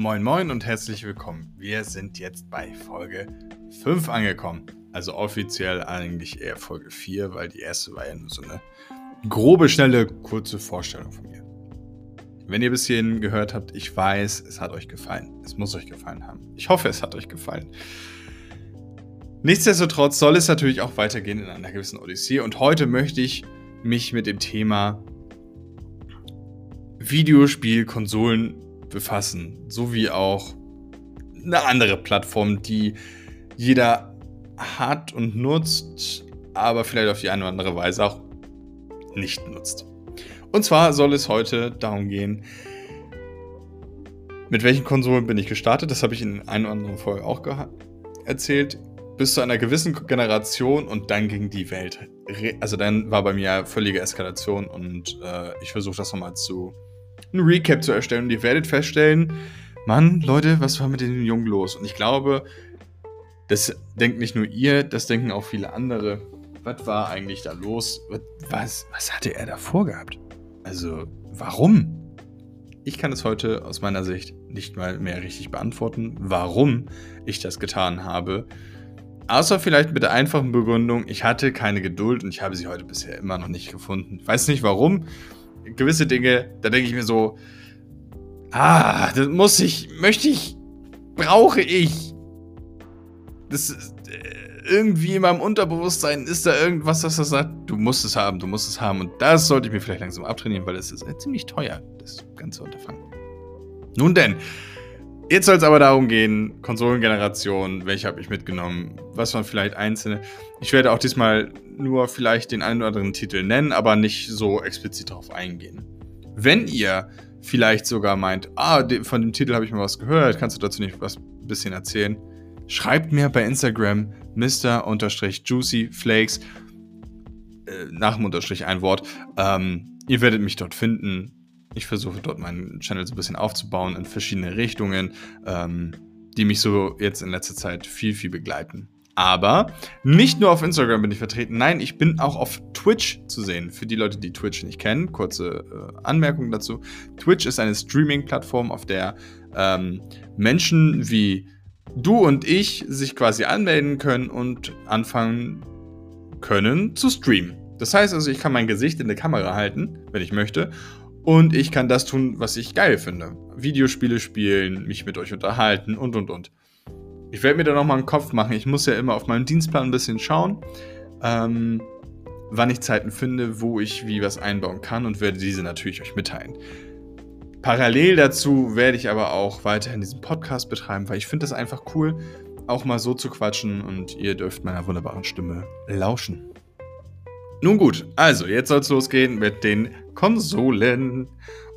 Moin Moin und herzlich willkommen. Wir sind jetzt bei Folge 5 angekommen. Also offiziell eigentlich eher Folge 4, weil die erste war ja nur so eine grobe, schnelle, kurze Vorstellung von mir. Wenn ihr bis hierhin gehört habt, ich weiß, es hat euch gefallen. Es muss euch gefallen haben. Ich hoffe, es hat euch gefallen. Nichtsdestotrotz soll es natürlich auch weitergehen in einer gewissen Odyssee und heute möchte ich mich mit dem Thema Videospielkonsolen befassen, sowie auch eine andere Plattform, die jeder hat und nutzt, aber vielleicht auf die eine oder andere Weise auch nicht nutzt. Und zwar soll es heute darum gehen, mit welchen Konsolen bin ich gestartet. Das habe ich in einer oder anderen Folge auch erzählt. Bis zu einer gewissen Generation und dann ging die Welt. Also dann war bei mir völlige Eskalation und äh, ich versuche das nochmal zu ein Recap zu erstellen. Und ihr werdet feststellen, Mann, Leute, was war mit den Jungen los? Und ich glaube, das denkt nicht nur ihr, das denken auch viele andere. Was war eigentlich da los? Was, was hatte er da vorgehabt? Also, warum? Ich kann es heute aus meiner Sicht nicht mal mehr richtig beantworten, warum ich das getan habe. Außer vielleicht mit der einfachen Begründung, ich hatte keine Geduld und ich habe sie heute bisher immer noch nicht gefunden. Ich weiß nicht warum gewisse Dinge, da denke ich mir so, ah, das muss ich, möchte ich, brauche ich. Das ist, äh, irgendwie in meinem Unterbewusstsein ist da irgendwas, das sagt, du musst es haben, du musst es haben. Und das sollte ich mir vielleicht langsam abtrainieren, weil es ist äh, ziemlich teuer, das ganze Unterfangen. Nun denn, Jetzt soll es aber darum gehen, Konsolengeneration, welche habe ich mitgenommen, was waren vielleicht einzelne. Ich werde auch diesmal nur vielleicht den einen oder anderen Titel nennen, aber nicht so explizit darauf eingehen. Wenn ihr vielleicht sogar meint, ah, von dem Titel habe ich mal was gehört, kannst du dazu nicht was ein bisschen erzählen? Schreibt mir bei Instagram Mr-Juicyflakes äh, nach dem Unterstrich ein Wort. Ähm, ihr werdet mich dort finden ich versuche dort meinen Channel so ein bisschen aufzubauen in verschiedene Richtungen, ähm, die mich so jetzt in letzter Zeit viel, viel begleiten. Aber nicht nur auf Instagram bin ich vertreten, nein, ich bin auch auf Twitch zu sehen. Für die Leute, die Twitch nicht kennen, kurze äh, Anmerkung dazu. Twitch ist eine Streaming-Plattform, auf der ähm, Menschen wie du und ich sich quasi anmelden können und anfangen können zu streamen. Das heißt also, ich kann mein Gesicht in der Kamera halten, wenn ich möchte, und ich kann das tun, was ich geil finde. Videospiele spielen, mich mit euch unterhalten und und und. Ich werde mir da nochmal einen Kopf machen. Ich muss ja immer auf meinem Dienstplan ein bisschen schauen, ähm, wann ich Zeiten finde, wo ich wie was einbauen kann und werde diese natürlich euch mitteilen. Parallel dazu werde ich aber auch weiterhin diesen Podcast betreiben, weil ich finde das einfach cool, auch mal so zu quatschen und ihr dürft meiner wunderbaren Stimme lauschen. Nun gut, also jetzt soll es losgehen mit den Konsolen.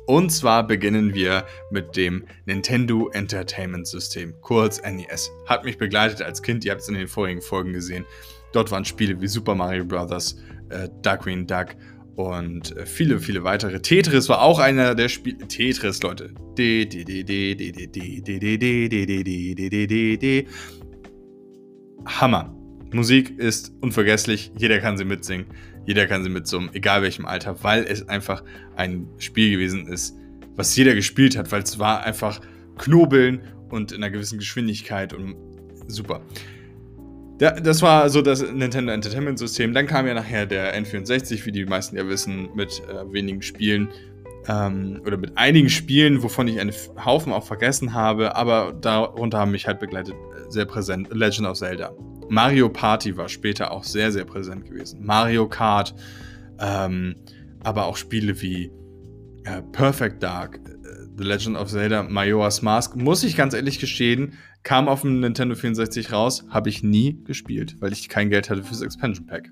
Und zwar beginnen wir mit dem Nintendo Entertainment System, kurz NES. Hat mich begleitet als Kind, ihr habt es in den vorigen Folgen gesehen. Dort waren Spiele wie Super Mario Bros., äh, Duckwing Duck und äh, viele, viele weitere. Tetris war auch einer der Spiele. Tetris, Leute. Hammer. Musik ist unvergesslich, jeder kann sie mitsingen. Jeder kann sie mit so einem, egal welchem Alter, weil es einfach ein Spiel gewesen ist, was jeder gespielt hat, weil es war einfach Knobeln und in einer gewissen Geschwindigkeit und super. Das war so das Nintendo Entertainment System. Dann kam ja nachher der N64, wie die meisten ja wissen, mit äh, wenigen Spielen ähm, oder mit einigen Spielen, wovon ich einen Haufen auch vergessen habe, aber darunter haben mich halt begleitet äh, sehr präsent Legend of Zelda. Mario Party war später auch sehr, sehr präsent gewesen. Mario Kart, ähm, aber auch Spiele wie äh, Perfect Dark, äh, The Legend of Zelda, Majora's Mask, muss ich ganz ehrlich gestehen, kam auf dem Nintendo 64 raus, habe ich nie gespielt, weil ich kein Geld hatte fürs Expansion Pack.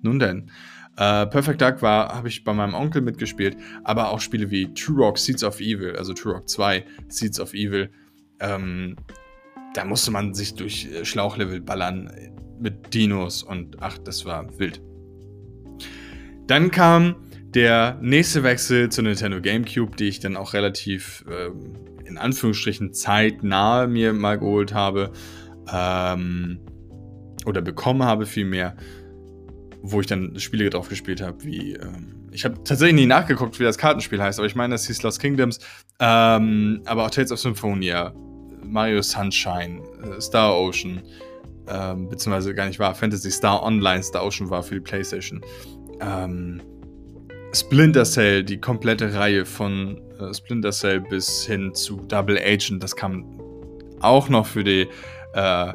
Nun denn. Uh, Perfect Dark war, habe ich bei meinem Onkel mitgespielt, aber auch Spiele wie Turok Seeds of Evil, also Turok 2 Seeds of Evil, ähm, da musste man sich durch äh, Schlauchlevel ballern mit Dinos und ach, das war wild. Dann kam der nächste Wechsel zu Nintendo GameCube, die ich dann auch relativ ähm, in Anführungsstrichen zeitnah mir mal geholt habe ähm, oder bekommen habe vielmehr, wo ich dann Spiele drauf gespielt habe, wie ähm, ich habe tatsächlich nie nachgeguckt, wie das Kartenspiel heißt, aber ich meine, es hieß Lost Kingdoms. Ähm, aber auch Tales of Symphonia, Mario Sunshine, äh, Star Ocean, ähm, beziehungsweise gar nicht wahr, Fantasy Star Online, Star Ocean war für die PlayStation. Ähm, Splinter Cell, die komplette Reihe von äh, Splinter Cell bis hin zu Double Agent, das kam auch noch für die äh,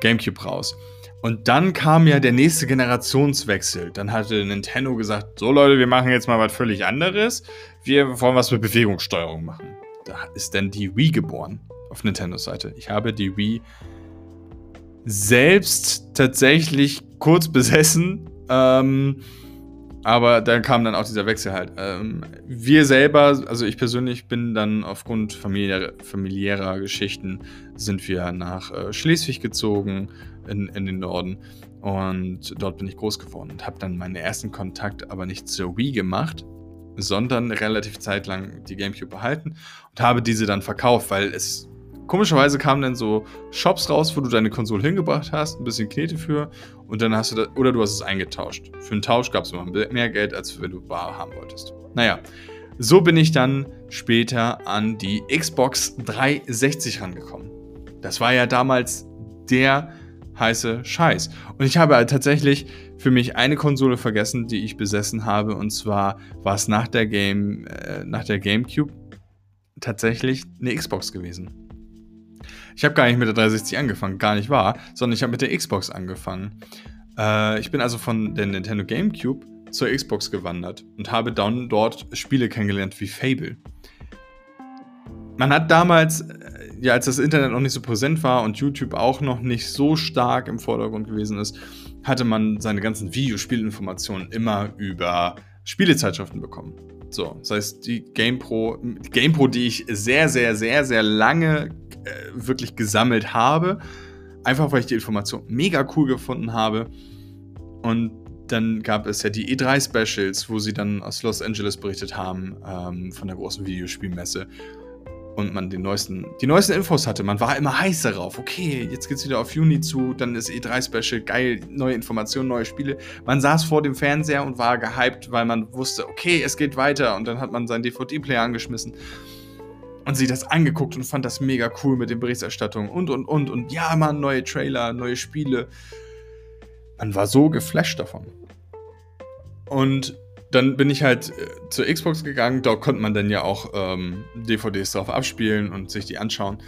GameCube raus. Und dann kam ja der nächste Generationswechsel. Dann hatte Nintendo gesagt: So Leute, wir machen jetzt mal was völlig anderes. Wir wollen was mit Bewegungssteuerung machen. Da ist dann die Wii geboren auf Nintendos Seite. Ich habe die Wii selbst tatsächlich kurz besessen. Ähm, aber da kam dann auch dieser Wechsel halt. Ähm, wir selber, also ich persönlich bin dann aufgrund familiärer, familiärer Geschichten, sind wir nach äh, Schleswig gezogen, in, in den Norden. Und dort bin ich groß geworden und habe dann meinen ersten Kontakt aber nicht zur Wii gemacht, sondern relativ zeitlang die GameCube behalten und habe diese dann verkauft, weil es komischerweise kamen dann so Shops raus, wo du deine Konsole hingebracht hast, ein bisschen Knete für und dann hast du das, oder du hast es eingetauscht. Für einen Tausch gab es immer mehr Geld, als wenn du bar haben wolltest. Naja, so bin ich dann später an die Xbox 360 rangekommen. Das war ja damals der heiße Scheiß. Und ich habe tatsächlich für mich eine Konsole vergessen, die ich besessen habe, und zwar war es nach der Game, äh, nach der GameCube tatsächlich eine Xbox gewesen. Ich habe gar nicht mit der 360 angefangen, gar nicht wahr, sondern ich habe mit der Xbox angefangen. Äh, ich bin also von der Nintendo GameCube zur Xbox gewandert und habe dann dort Spiele kennengelernt wie Fable. Man hat damals, äh, ja, als das Internet noch nicht so präsent war und YouTube auch noch nicht so stark im Vordergrund gewesen ist, hatte man seine ganzen Videospielinformationen immer über Spielezeitschriften bekommen. So, das heißt, die GamePro, die GamePro, die ich sehr, sehr, sehr, sehr lange äh, wirklich gesammelt habe. Einfach weil ich die Information mega cool gefunden habe. Und dann gab es ja die E3-Specials, wo sie dann aus Los Angeles berichtet haben, ähm, von der großen Videospielmesse. Und man den neuesten, die neuesten Infos hatte. Man war immer heiß darauf. Okay, jetzt geht's wieder auf Juni zu, dann ist E3-Special, geil, neue Informationen, neue Spiele. Man saß vor dem Fernseher und war gehypt, weil man wusste, okay, es geht weiter. Und dann hat man seinen DVD-Player angeschmissen und sie das angeguckt und fand das mega cool mit den Berichterstattungen und und und und ja, man, neue Trailer, neue Spiele. Man war so geflasht davon. Und dann bin ich halt äh, zur Xbox gegangen, da konnte man dann ja auch ähm, DVDs drauf abspielen und sich die anschauen.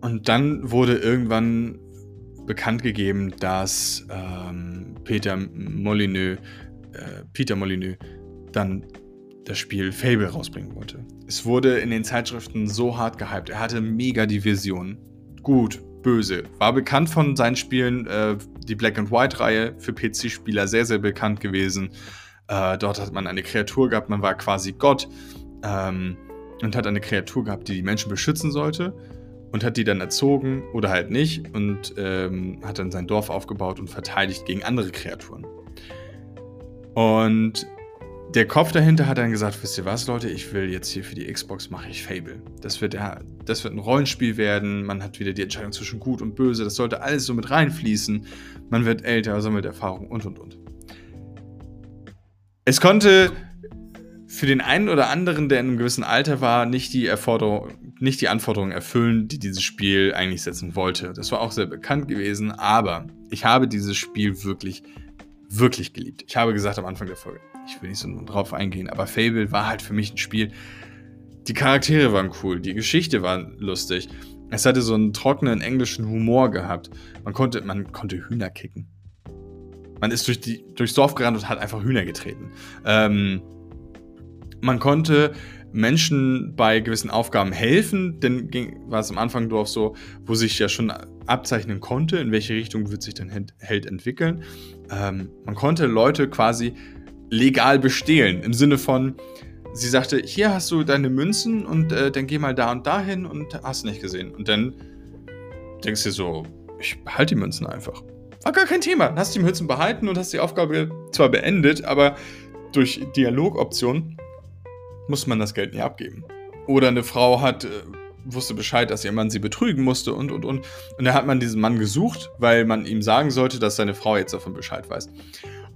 Und dann wurde irgendwann bekannt gegeben, dass ähm, Peter Molyneux, äh, Peter Molyneux dann das Spiel Fable rausbringen wollte. Es wurde in den Zeitschriften so hart gehypt. Er hatte mega die Vision. Gut, böse. War bekannt von seinen Spielen, äh, die Black and White-Reihe für PC-Spieler sehr, sehr bekannt gewesen. Äh, dort hat man eine Kreatur gehabt, man war quasi Gott ähm, und hat eine Kreatur gehabt, die die Menschen beschützen sollte und hat die dann erzogen oder halt nicht und ähm, hat dann sein Dorf aufgebaut und verteidigt gegen andere Kreaturen. Und der Kopf dahinter hat dann gesagt, wisst ihr was, Leute, ich will jetzt hier für die Xbox mache ich Fable. Das wird, ja, das wird ein Rollenspiel werden, man hat wieder die Entscheidung zwischen gut und böse, das sollte alles so mit reinfließen. Man wird älter, sammelt Erfahrung und und und. Es konnte für den einen oder anderen, der in einem gewissen Alter war, nicht die, nicht die Anforderungen erfüllen, die dieses Spiel eigentlich setzen wollte. Das war auch sehr bekannt gewesen, aber ich habe dieses Spiel wirklich, wirklich geliebt. Ich habe gesagt am Anfang der Folge, ich will nicht so drauf eingehen, aber Fable war halt für mich ein Spiel. Die Charaktere waren cool, die Geschichte war lustig. Es hatte so einen trockenen englischen Humor gehabt. Man konnte, man konnte Hühner kicken. Man ist durch die, durchs Dorf gerannt und hat einfach Hühner getreten. Ähm, man konnte Menschen bei gewissen Aufgaben helfen, denn ging, war es am Anfang Dorf so, wo sich ja schon abzeichnen konnte, in welche Richtung wird sich dein Held entwickeln. Ähm, man konnte Leute quasi legal bestehlen. Im Sinne von, sie sagte, hier hast du deine Münzen und äh, dann geh mal da und da hin und hast nicht gesehen. Und dann denkst du dir so, ich behalte die Münzen einfach. War gar kein Thema. Dann hast du die Münzen behalten und hast die Aufgabe zwar beendet, aber durch Dialogoption muss man das Geld nicht abgeben. Oder eine Frau hat, äh, wusste Bescheid, dass ihr Mann sie betrügen musste und und und. Und da hat man diesen Mann gesucht, weil man ihm sagen sollte, dass seine Frau jetzt davon Bescheid weiß.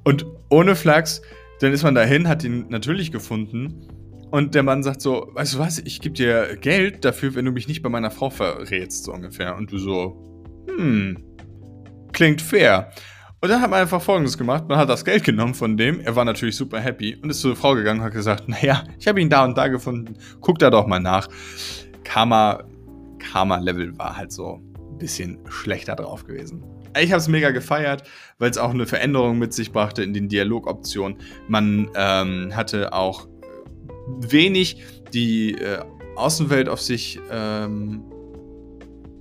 Und ohne Flachs dann ist man dahin, hat ihn natürlich gefunden Und der Mann sagt so, weißt du was, ich gebe dir Geld dafür, wenn du mich nicht bei meiner Frau verrätst, so ungefähr. Und du so, hm, klingt fair. Und dann hat man einfach folgendes gemacht. Man hat das Geld genommen von dem. Er war natürlich super happy und ist zur Frau gegangen und hat gesagt, naja, ich habe ihn da und da gefunden. Guck da doch mal nach. Karma, Karma-Level war halt so ein bisschen schlechter drauf gewesen. Ich habe es mega gefeiert, weil es auch eine Veränderung mit sich brachte in den Dialogoptionen. Man ähm, hatte auch wenig die äh, Außenwelt auf sich ähm,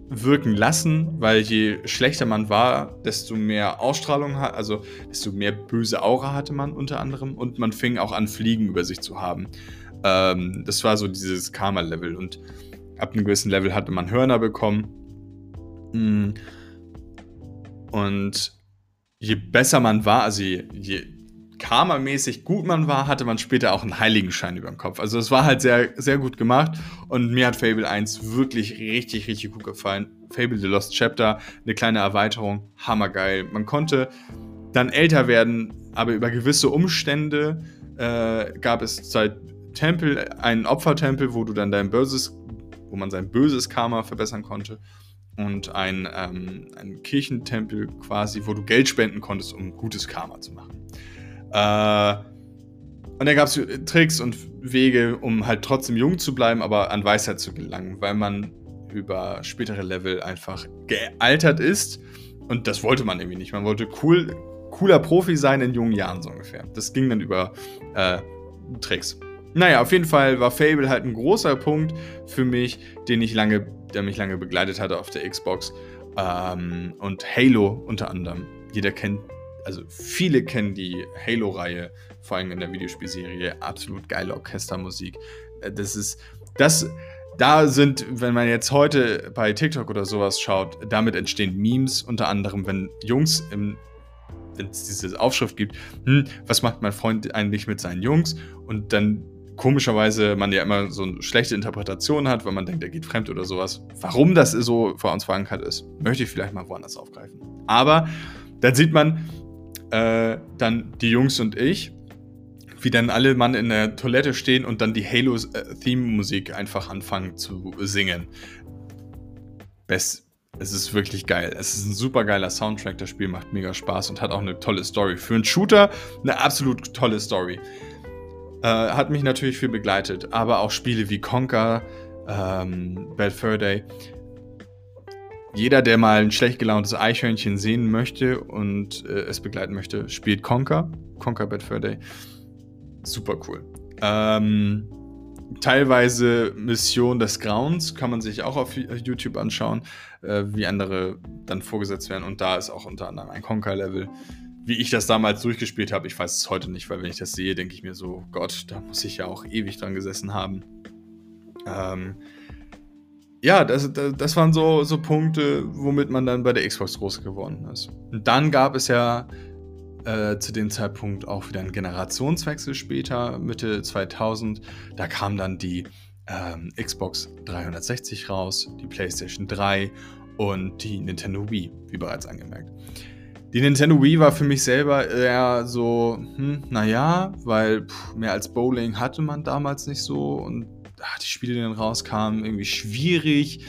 wirken lassen, weil je schlechter man war, desto mehr Ausstrahlung hat, also desto mehr böse Aura hatte man unter anderem und man fing auch an, Fliegen über sich zu haben. Ähm, das war so dieses Karma-Level und ab einem gewissen Level hatte man Hörner bekommen. Mm. Und je besser man war, also je, karmamäßig gut man war, hatte man später auch einen Heiligenschein über dem Kopf. Also es war halt sehr, sehr gut gemacht und mir hat Fable 1 wirklich richtig, richtig gut gefallen. Fable The Lost Chapter, eine kleine Erweiterung, hammergeil. Man konnte dann älter werden, aber über gewisse Umstände äh, gab es seit Tempel, einen Opfertempel, wo du dann dein böses, wo man sein böses Karma verbessern konnte und ein, ähm, ein Kirchentempel quasi, wo du Geld spenden konntest, um gutes Karma zu machen. Äh, und da gab es Tricks und Wege, um halt trotzdem jung zu bleiben, aber an Weisheit zu gelangen, weil man über spätere Level einfach gealtert ist. Und das wollte man irgendwie nicht. Man wollte cool, cooler Profi sein in jungen Jahren so ungefähr. Das ging dann über äh, Tricks. Naja, auf jeden Fall war Fable halt ein großer Punkt für mich, den ich lange, der mich lange begleitet hatte auf der Xbox. Ähm, und Halo unter anderem. Jeder kennt also viele kennen die Halo-Reihe, vor allem in der Videospielserie, absolut geile Orchestermusik. Äh, das ist, das, da sind, wenn man jetzt heute bei TikTok oder sowas schaut, damit entstehen Memes, unter anderem, wenn Jungs im wenn es diese Aufschrift gibt, hm, was macht mein Freund eigentlich mit seinen Jungs? Und dann komischerweise man ja immer so eine schlechte Interpretation hat, weil man denkt, er geht fremd oder sowas. Warum das so vor uns verankert ist, möchte ich vielleicht mal woanders aufgreifen. Aber dann sieht man, äh, dann die Jungs und ich, wie dann alle Mann in der Toilette stehen und dann die Halo-Theme-Musik einfach anfangen zu singen. Best, es ist wirklich geil. Es ist ein super geiler Soundtrack. Das Spiel macht mega Spaß und hat auch eine tolle Story. Für einen Shooter eine absolut tolle Story. Äh, hat mich natürlich viel begleitet, aber auch Spiele wie Conker, ähm, Bad Fur Day jeder, der mal ein schlecht gelauntes Eichhörnchen sehen möchte und äh, es begleiten möchte, spielt Conker. Conker Bad Fur Day. Super cool. Ähm, teilweise Mission des Grauens kann man sich auch auf YouTube anschauen, äh, wie andere dann vorgesetzt werden. Und da ist auch unter anderem ein Conker-Level. Wie ich das damals durchgespielt habe, ich weiß es heute nicht, weil wenn ich das sehe, denke ich mir so, Gott, da muss ich ja auch ewig dran gesessen haben. Ähm, ja, das, das waren so, so Punkte, womit man dann bei der Xbox groß geworden ist. Und dann gab es ja äh, zu dem Zeitpunkt auch wieder einen Generationswechsel später, Mitte 2000. Da kam dann die ähm, Xbox 360 raus, die PlayStation 3 und die Nintendo Wii, wie bereits angemerkt. Die Nintendo Wii war für mich selber eher so, hm, naja, weil pff, mehr als Bowling hatte man damals nicht so und ach, die Spiele, die dann rauskamen, irgendwie schwierig,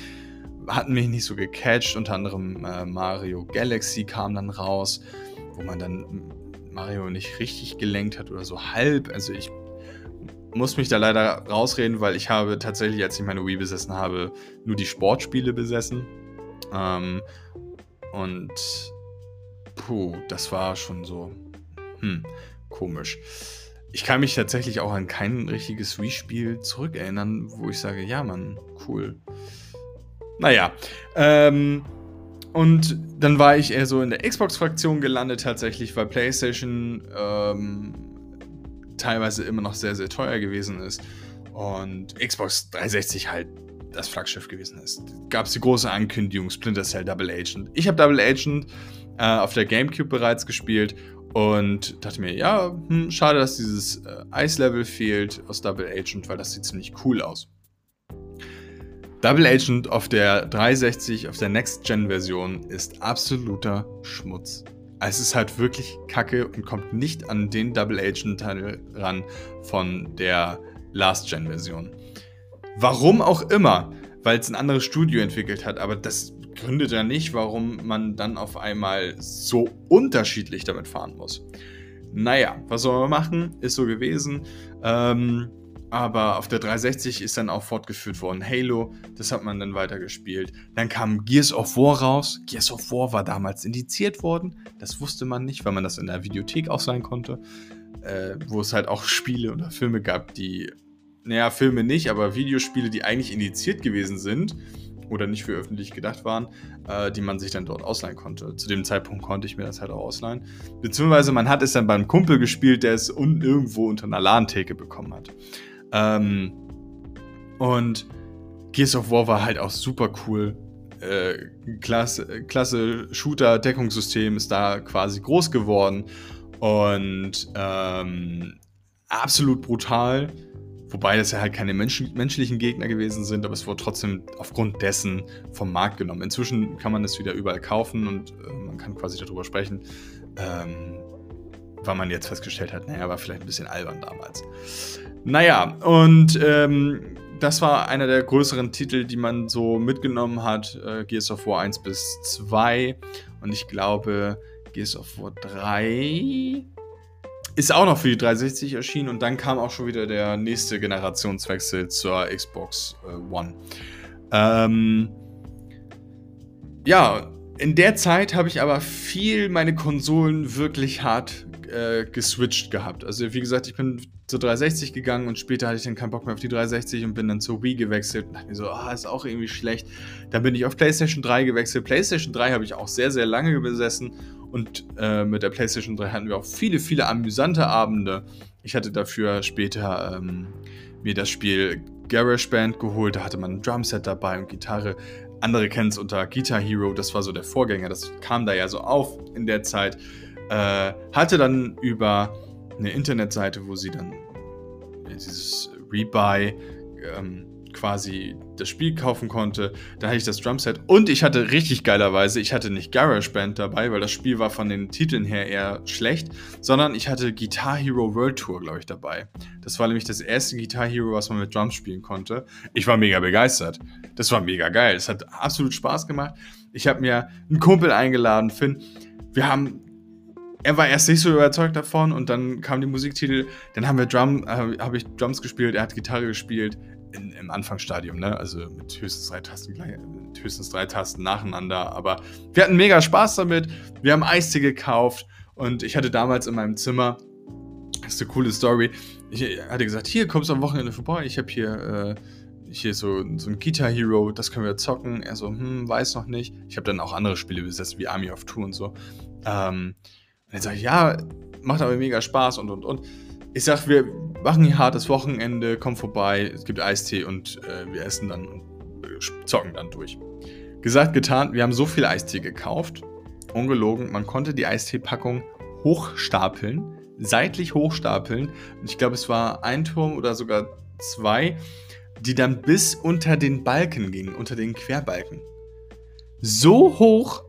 hatten mich nicht so gecatcht. Unter anderem äh, Mario Galaxy kam dann raus, wo man dann Mario nicht richtig gelenkt hat oder so halb. Also ich muss mich da leider rausreden, weil ich habe tatsächlich, als ich meine Wii besessen habe, nur die Sportspiele besessen. Ähm, und puh, das war schon so hm, komisch ich kann mich tatsächlich auch an kein richtiges Wii-Spiel zurückerinnern, wo ich sage, ja, Mann, cool. Naja, ähm, und dann war ich eher so in der Xbox-Fraktion gelandet tatsächlich, weil PlayStation ähm, teilweise immer noch sehr, sehr teuer gewesen ist und Xbox 360 halt das Flaggschiff gewesen ist. Gab es die große Ankündigung, Splinter Cell Double Agent. Ich habe Double Agent äh, auf der GameCube bereits gespielt und dachte mir, ja, hm, schade, dass dieses äh, Ice-Level fehlt aus Double Agent, weil das sieht ziemlich cool aus. Double Agent auf der 360, auf der Next-Gen-Version ist absoluter Schmutz. Es ist halt wirklich kacke und kommt nicht an den Double Agent-Teil ran von der Last-Gen-Version. Warum auch immer, weil es ein anderes Studio entwickelt hat, aber das gründet ja nicht, warum man dann auf einmal so unterschiedlich damit fahren muss. Naja, was soll man machen? Ist so gewesen. Ähm, aber auf der 360 ist dann auch fortgeführt worden Halo, das hat man dann weitergespielt. Dann kam Gears of War raus. Gears of War war damals indiziert worden. Das wusste man nicht, weil man das in der Videothek auch sein konnte. Äh, wo es halt auch Spiele oder Filme gab, die, naja, Filme nicht, aber Videospiele, die eigentlich indiziert gewesen sind oder nicht für öffentlich gedacht waren, äh, die man sich dann dort ausleihen konnte. Zu dem Zeitpunkt konnte ich mir das halt auch ausleihen. Beziehungsweise man hat es dann beim Kumpel gespielt, der es un irgendwo unter einer LAN-Theke bekommen hat. Ähm, und Gears of War war halt auch super cool. Äh, klasse, klasse Shooter-Deckungssystem ist da quasi groß geworden und ähm, absolut brutal. Wobei das ja halt keine Mensch menschlichen Gegner gewesen sind, aber es wurde trotzdem aufgrund dessen vom Markt genommen. Inzwischen kann man das wieder überall kaufen und äh, man kann quasi darüber sprechen. Ähm, weil man jetzt festgestellt hat, naja, war vielleicht ein bisschen albern damals. Naja, und ähm, das war einer der größeren Titel, die man so mitgenommen hat. Äh, Gears of War 1 bis 2. Und ich glaube, Gears of War 3 ist auch noch für die 360 erschienen. Und dann kam auch schon wieder der nächste Generationswechsel zur Xbox äh, One. Ähm, ja, in der Zeit habe ich aber viel meine Konsolen wirklich hart äh, geswitcht gehabt. Also wie gesagt, ich bin zur 360 gegangen und später hatte ich dann keinen Bock mehr auf die 360 und bin dann zur Wii gewechselt und dachte mir so, ah, ist auch irgendwie schlecht. Dann bin ich auf PlayStation 3 gewechselt. PlayStation 3 habe ich auch sehr, sehr lange besessen und äh, mit der PlayStation 3 hatten wir auch viele, viele amüsante Abende. Ich hatte dafür später ähm, mir das Spiel GarageBand geholt, da hatte man ein Drumset dabei und Gitarre. Andere kennen es unter Guitar Hero, das war so der Vorgänger, das kam da ja so auf in der Zeit. Äh, hatte dann über eine Internetseite, wo sie dann dieses Rebuy ähm, quasi das Spiel kaufen konnte. Da hatte ich das Drumset und ich hatte richtig geilerweise, ich hatte nicht GarageBand dabei, weil das Spiel war von den Titeln her eher schlecht, sondern ich hatte Guitar Hero World Tour, glaube ich, dabei. Das war nämlich das erste Guitar Hero, was man mit Drums spielen konnte. Ich war mega begeistert. Das war mega geil. Es hat absolut Spaß gemacht. Ich habe mir einen Kumpel eingeladen, Finn. Wir haben er war erst nicht so überzeugt davon und dann kam die Musiktitel, dann haben wir Drum, äh, habe ich Drums gespielt, er hat Gitarre gespielt in, im Anfangsstadium, ne? Also mit höchstens drei Tasten mit höchstens drei Tasten nacheinander. Aber wir hatten mega Spaß damit. Wir haben Eistee gekauft und ich hatte damals in meinem Zimmer, das ist eine coole Story. Ich hatte gesagt, hier kommst du am Wochenende vorbei. Ich habe hier äh, hier so, so ein Guitar Hero, das können wir zocken. Er so, hm, weiß noch nicht. Ich habe dann auch andere Spiele besetzt, wie Army of Two und so. Ähm, und dann sage ich, ja, macht aber mega Spaß und und und. Ich sag, wir machen hier hartes Wochenende, komm vorbei, es gibt Eistee und äh, wir essen dann und zocken dann durch. Gesagt, getan, wir haben so viel Eistee gekauft. Ungelogen, man konnte die Eistee-Packung hochstapeln, seitlich hochstapeln. Ich glaube, es war ein Turm oder sogar zwei, die dann bis unter den Balken gingen, unter den Querbalken. So hoch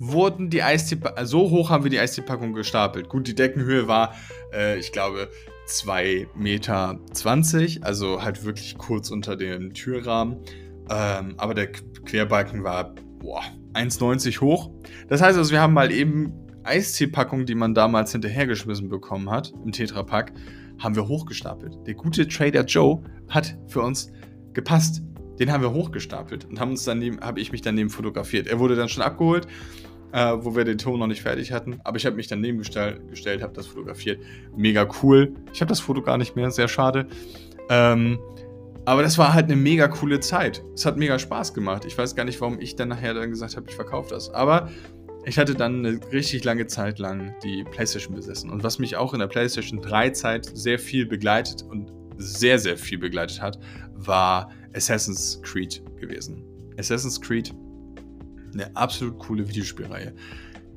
wurden die Eistee, so hoch haben wir die Eisteepackung gestapelt. Gut, die Deckenhöhe war, äh, ich glaube, 2,20 Meter, also halt wirklich kurz unter dem Türrahmen. Ähm, aber der Querbalken war 1,90 hoch. Das heißt also, wir haben mal eben Eistee-Packungen, die man damals hinterhergeschmissen bekommen hat, im Tetrapack, haben wir hochgestapelt. Der gute Trader Joe hat für uns gepasst. Den haben wir hochgestapelt und habe ich mich daneben fotografiert. Er wurde dann schon abgeholt äh, wo wir den Ton noch nicht fertig hatten. Aber ich habe mich daneben gestell, gestellt, habe das fotografiert. Mega cool. Ich habe das Foto gar nicht mehr, sehr schade. Ähm, aber das war halt eine mega coole Zeit. Es hat mega Spaß gemacht. Ich weiß gar nicht, warum ich dann nachher dann gesagt habe, ich verkaufe das. Aber ich hatte dann eine richtig lange Zeit lang die PlayStation besessen. Und was mich auch in der PlayStation 3 Zeit sehr viel begleitet und sehr, sehr viel begleitet hat, war Assassin's Creed gewesen. Assassin's Creed eine absolut coole Videospielreihe.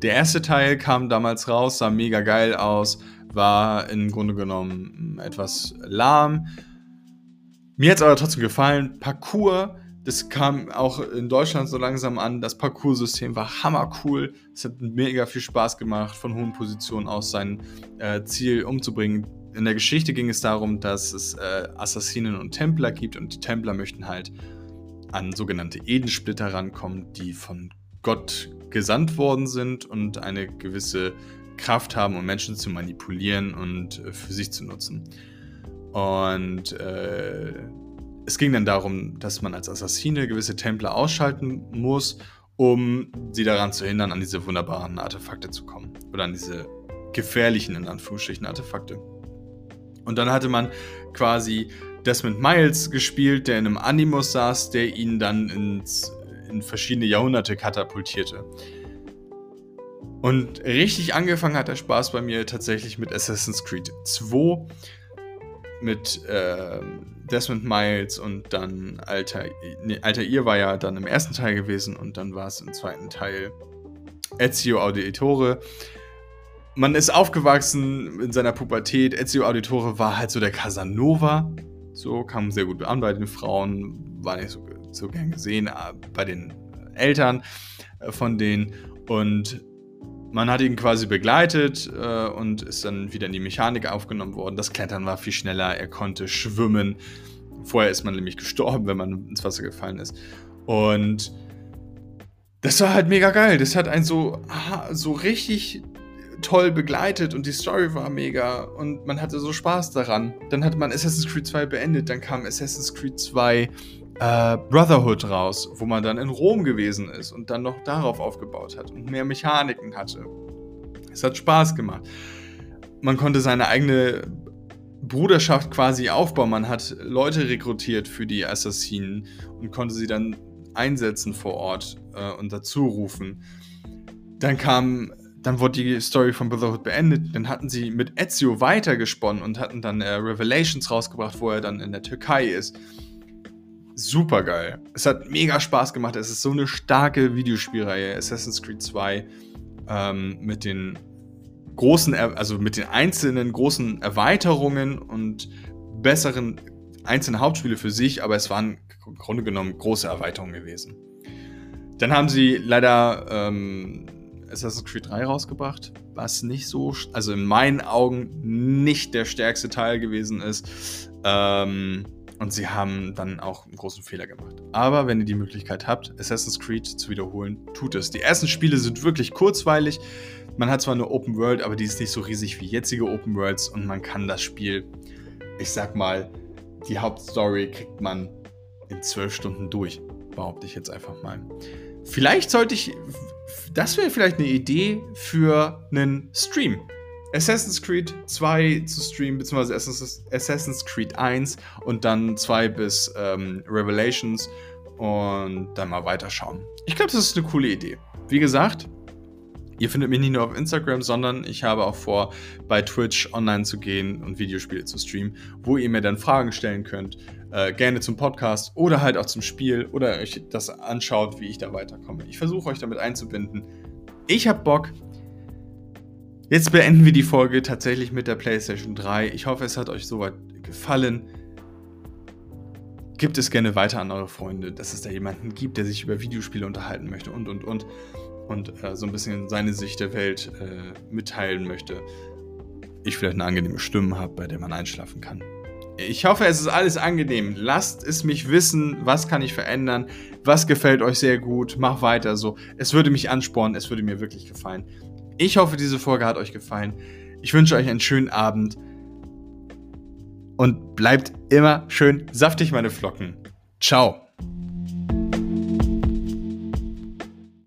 Der erste Teil kam damals raus, sah mega geil aus, war im Grunde genommen etwas lahm. Mir hat es aber trotzdem gefallen. Parcours, das kam auch in Deutschland so langsam an. Das Parcours-System war hammercool. Es hat mega viel Spaß gemacht, von hohen Positionen aus sein äh, Ziel umzubringen. in der Geschichte ging es darum, dass es äh, Assassinen und Templer gibt und die Templer möchten halt an sogenannte Edensplitter rankommen, die von Gott gesandt worden sind und eine gewisse Kraft haben, um Menschen zu manipulieren und äh, für sich zu nutzen. Und äh, es ging dann darum, dass man als Assassine gewisse Templer ausschalten muss, um sie daran zu hindern, an diese wunderbaren Artefakte zu kommen. Oder an diese gefährlichen, in Anführungsstrichen, Artefakte. Und dann hatte man quasi Desmond Miles gespielt, der in einem Animus saß, der ihn dann ins, in verschiedene Jahrhunderte katapultierte. Und richtig angefangen hat der Spaß bei mir tatsächlich mit Assassin's Creed 2, mit äh, Desmond Miles und dann Alter, nee, Alter Ihr war ja dann im ersten Teil gewesen und dann war es im zweiten Teil Ezio Auditore. Man ist aufgewachsen in seiner Pubertät. Ezio Auditore war halt so der Casanova. So kam sehr gut an bei den Frauen, war nicht so, so gern gesehen äh, bei den Eltern äh, von denen. Und man hat ihn quasi begleitet äh, und ist dann wieder in die Mechanik aufgenommen worden. Das Klettern war viel schneller, er konnte schwimmen. Vorher ist man nämlich gestorben, wenn man ins Wasser gefallen ist. Und das war halt mega geil. Das hat einen so, so richtig toll begleitet und die Story war mega und man hatte so Spaß daran. Dann hat man Assassin's Creed 2 beendet, dann kam Assassin's Creed 2 äh, Brotherhood raus, wo man dann in Rom gewesen ist und dann noch darauf aufgebaut hat und mehr Mechaniken hatte. Es hat Spaß gemacht. Man konnte seine eigene Bruderschaft quasi aufbauen. Man hat Leute rekrutiert für die Assassinen und konnte sie dann einsetzen vor Ort äh, und dazu rufen. Dann kam, dann wurde die Story von Brotherhood beendet. Dann hatten sie mit Ezio weitergesponnen und hatten dann äh, Revelations rausgebracht, wo er dann in der Türkei ist super geil. Es hat mega Spaß gemacht. Es ist so eine starke Videospielreihe. Assassin's Creed 2 ähm, mit den großen, also mit den einzelnen großen Erweiterungen und besseren einzelnen Hauptspiele für sich, aber es waren im Grunde genommen große Erweiterungen gewesen. Dann haben sie leider ähm, Assassin's Creed 3 rausgebracht, was nicht so, also in meinen Augen nicht der stärkste Teil gewesen ist. Ähm, und sie haben dann auch einen großen Fehler gemacht. Aber wenn ihr die Möglichkeit habt, Assassin's Creed zu wiederholen, tut es. Die ersten Spiele sind wirklich kurzweilig. Man hat zwar eine Open World, aber die ist nicht so riesig wie jetzige Open Worlds und man kann das Spiel, ich sag mal, die Hauptstory kriegt man in zwölf Stunden durch, behaupte ich jetzt einfach mal. Vielleicht sollte ich, das wäre vielleicht eine Idee für einen Stream. Assassin's Creed 2 zu streamen, beziehungsweise Assassin's Creed 1 und dann 2 bis ähm, Revelations und dann mal weiterschauen. Ich glaube, das ist eine coole Idee. Wie gesagt, ihr findet mich nicht nur auf Instagram, sondern ich habe auch vor, bei Twitch online zu gehen und Videospiele zu streamen, wo ihr mir dann Fragen stellen könnt. Äh, gerne zum Podcast oder halt auch zum Spiel oder euch das anschaut, wie ich da weiterkomme. Ich versuche euch damit einzubinden. Ich habe Bock, Jetzt beenden wir die Folge tatsächlich mit der PlayStation 3. Ich hoffe, es hat euch soweit gefallen. Gibt es gerne weiter an eure Freunde, dass es da jemanden gibt, der sich über Videospiele unterhalten möchte und und und und äh, so ein bisschen seine Sicht der Welt äh, mitteilen möchte. Ich vielleicht eine angenehme Stimme habe, bei der man einschlafen kann. Ich hoffe, es ist alles angenehm. Lasst es mich wissen, was kann ich verändern, was gefällt euch sehr gut, mach weiter so. Es würde mich anspornen, es würde mir wirklich gefallen. Ich hoffe, diese Folge hat euch gefallen. Ich wünsche euch einen schönen Abend und bleibt immer schön saftig, meine Flocken. Ciao.